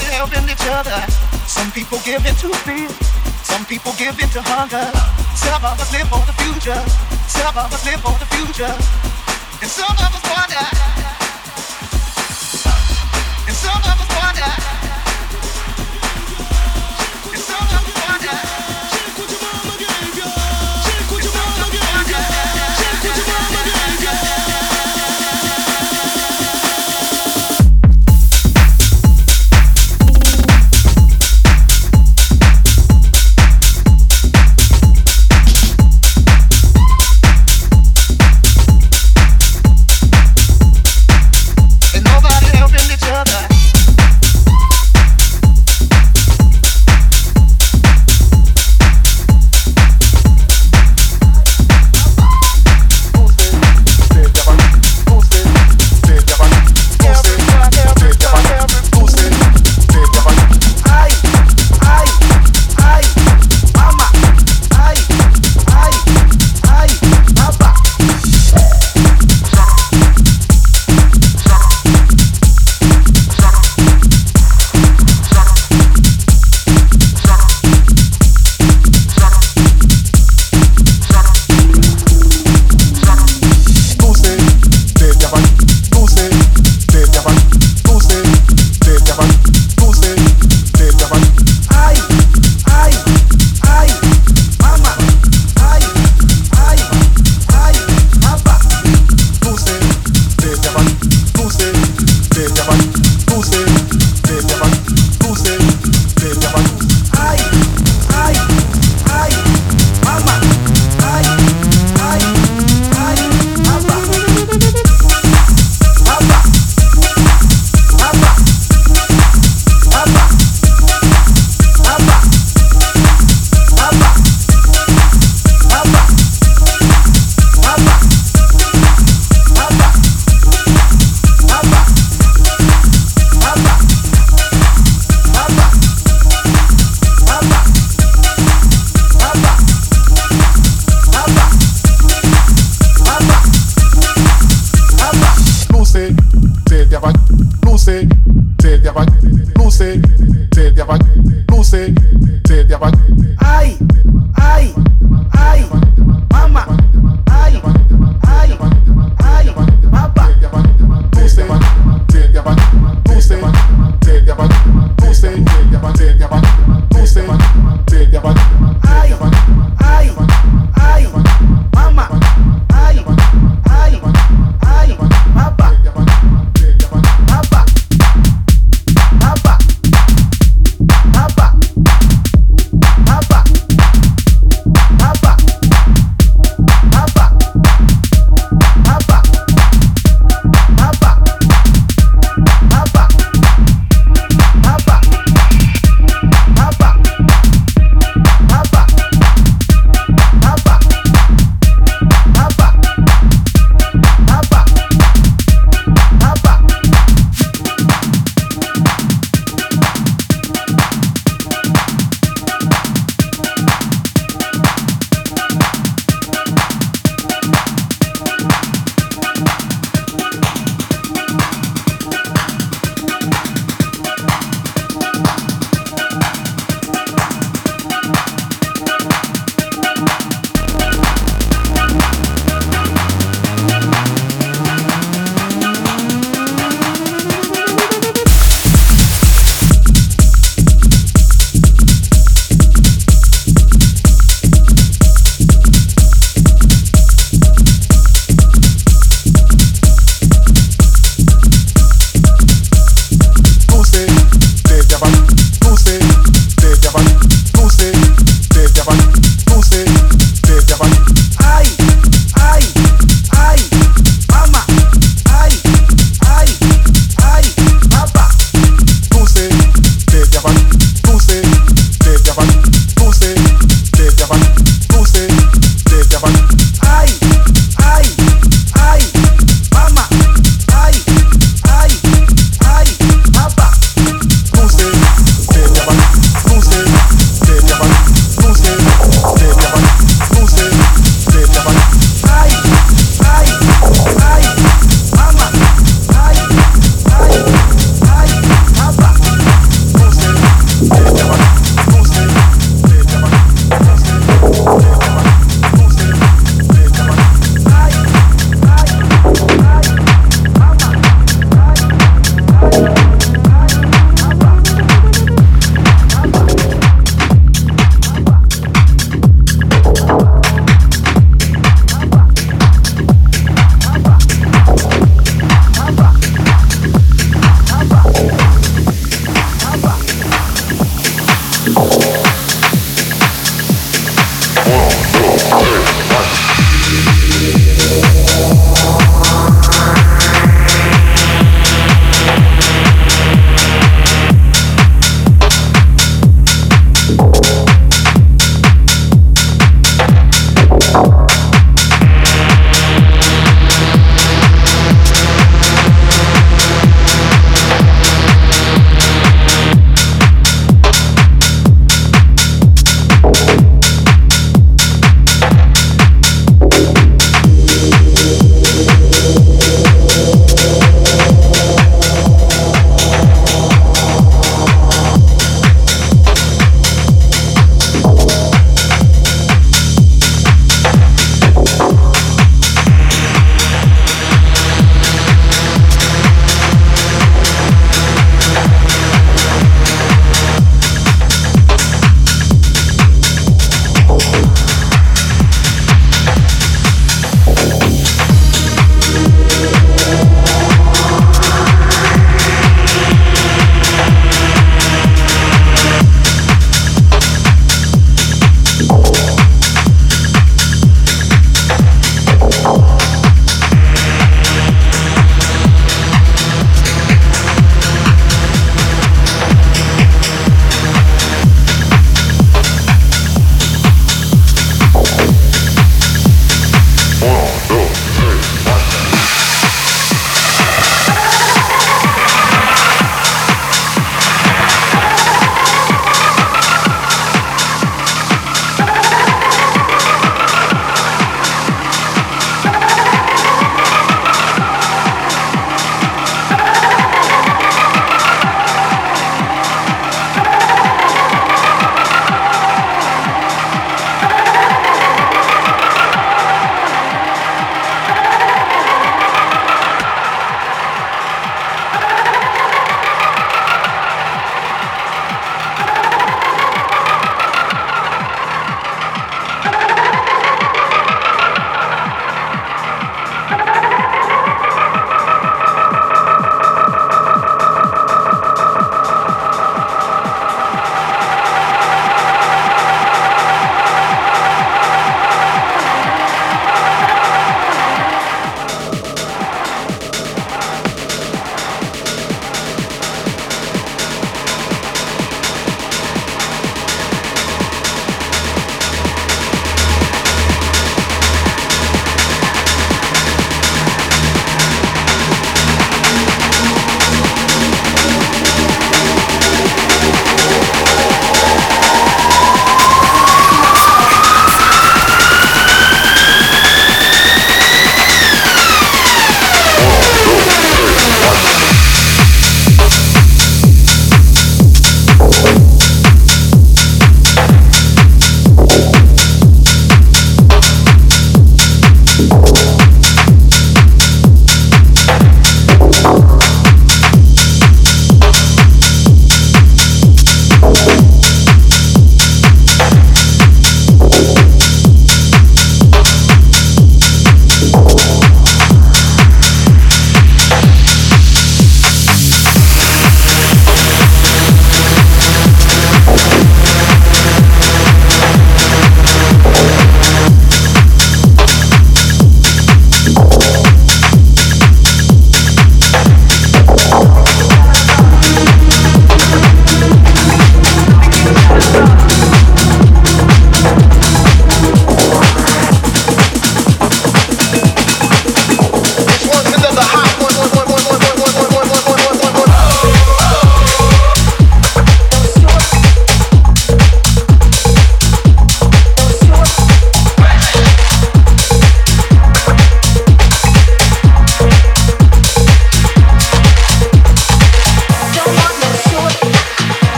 Everybody helping each other. Some people give in to fear. Some people give in to hunger. Some of us live for the future. Some of us live for the future. And some of us wonder. And some of us wonder.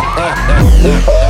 yeah, yeah, yeah.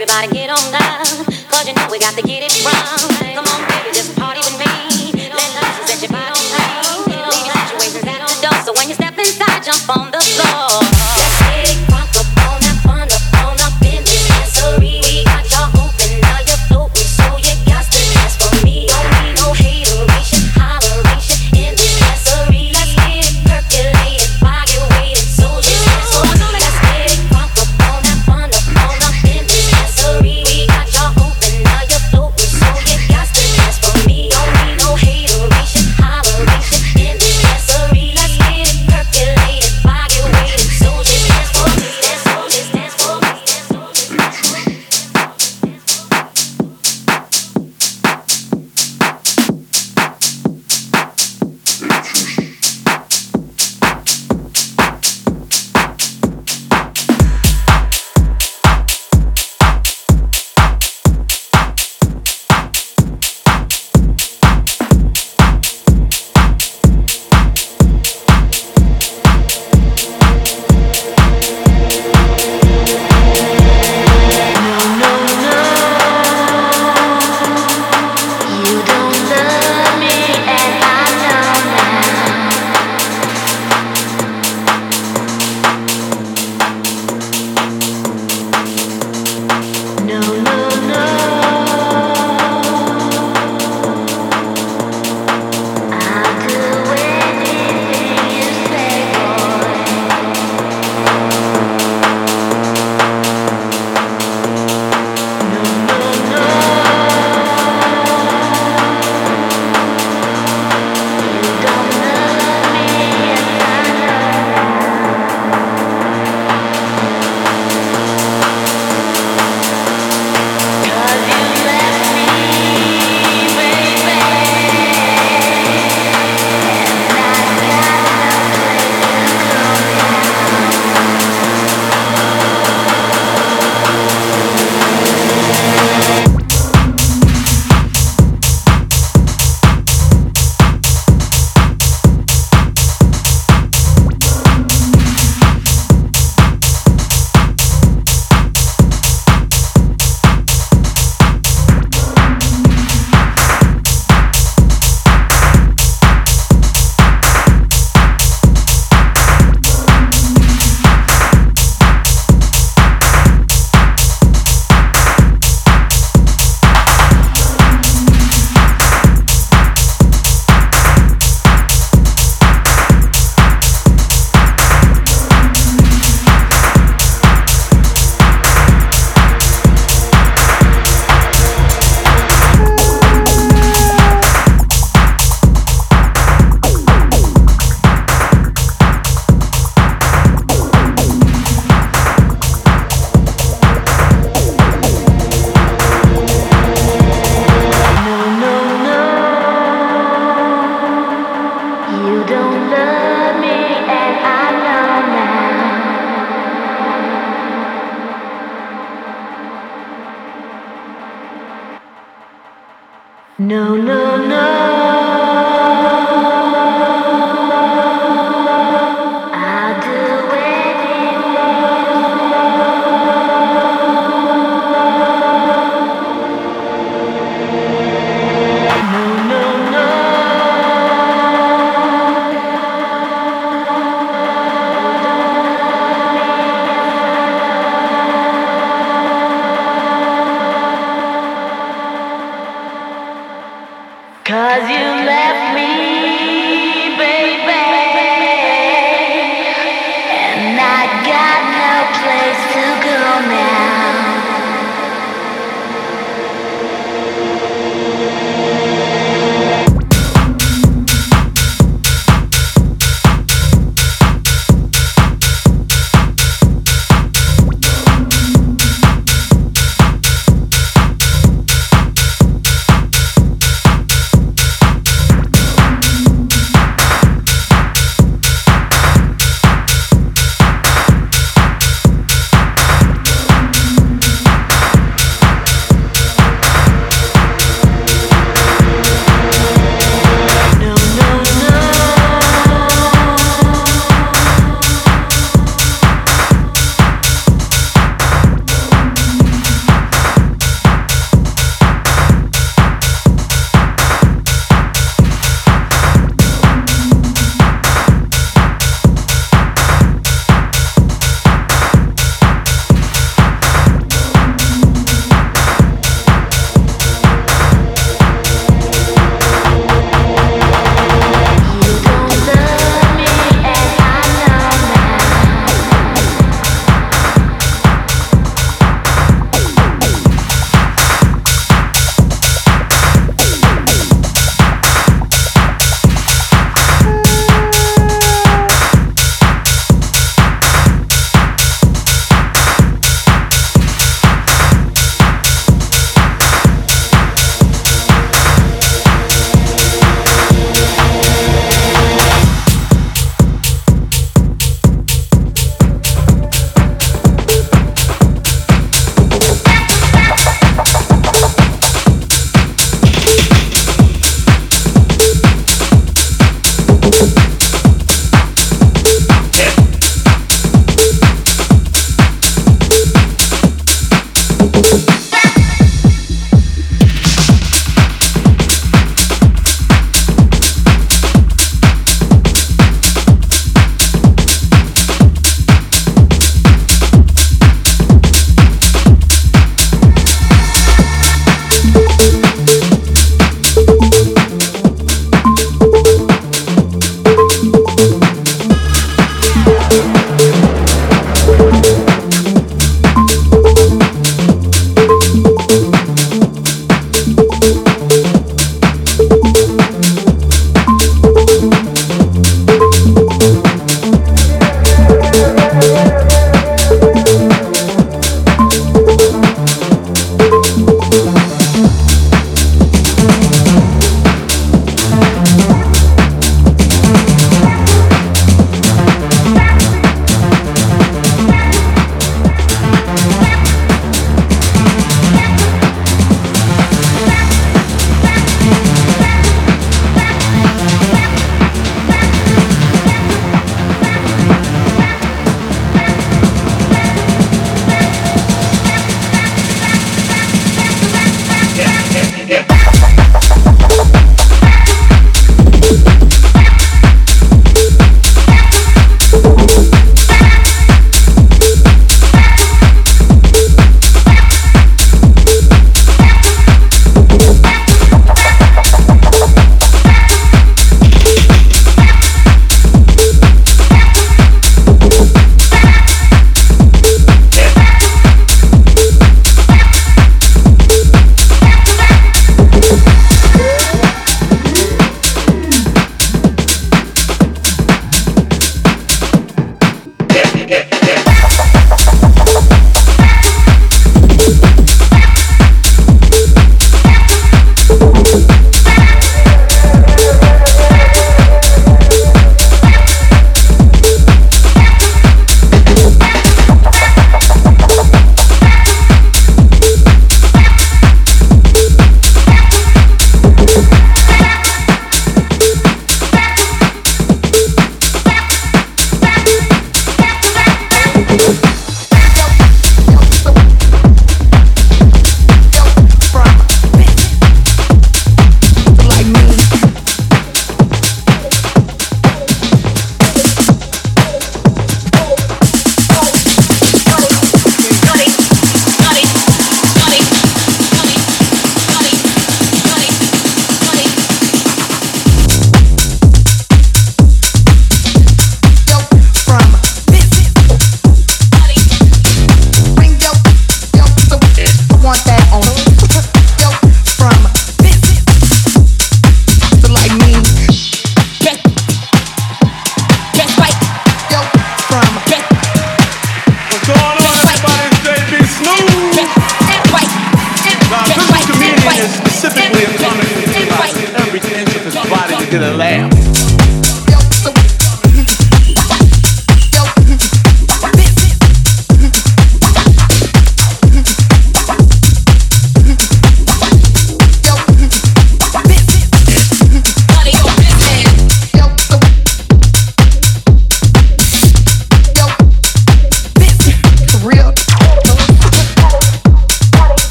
Everybody get on down, cause you know we got to get it wrong.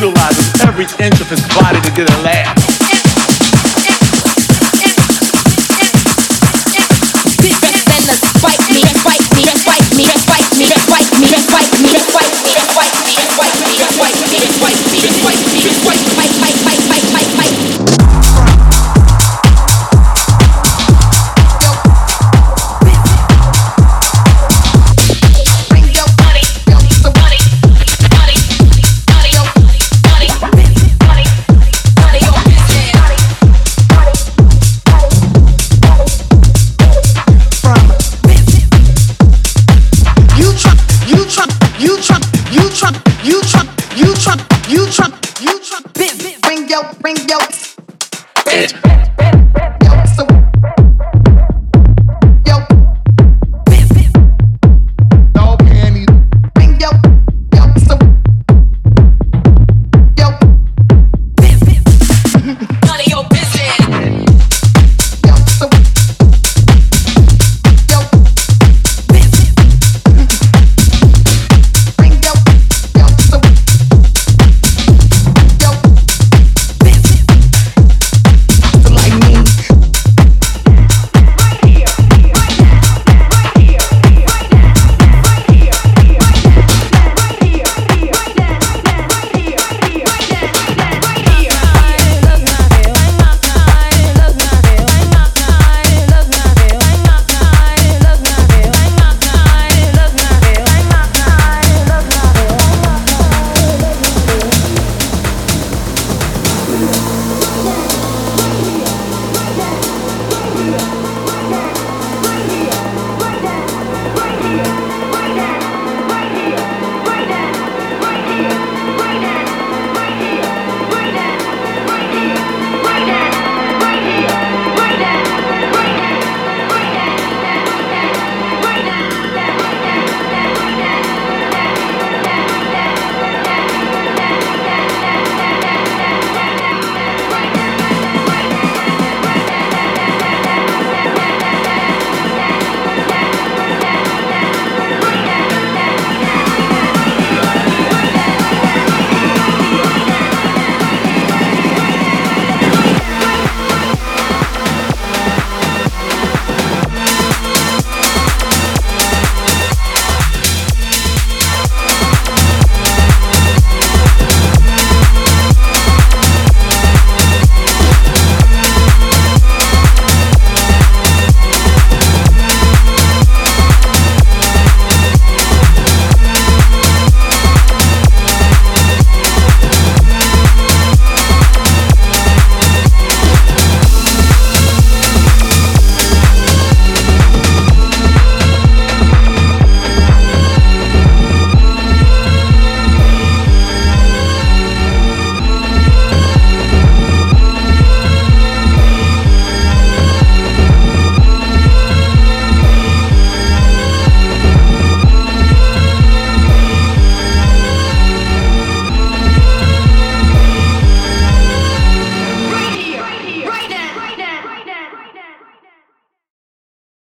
Utilizes every inch of his body to get a laugh. bring your, bring your.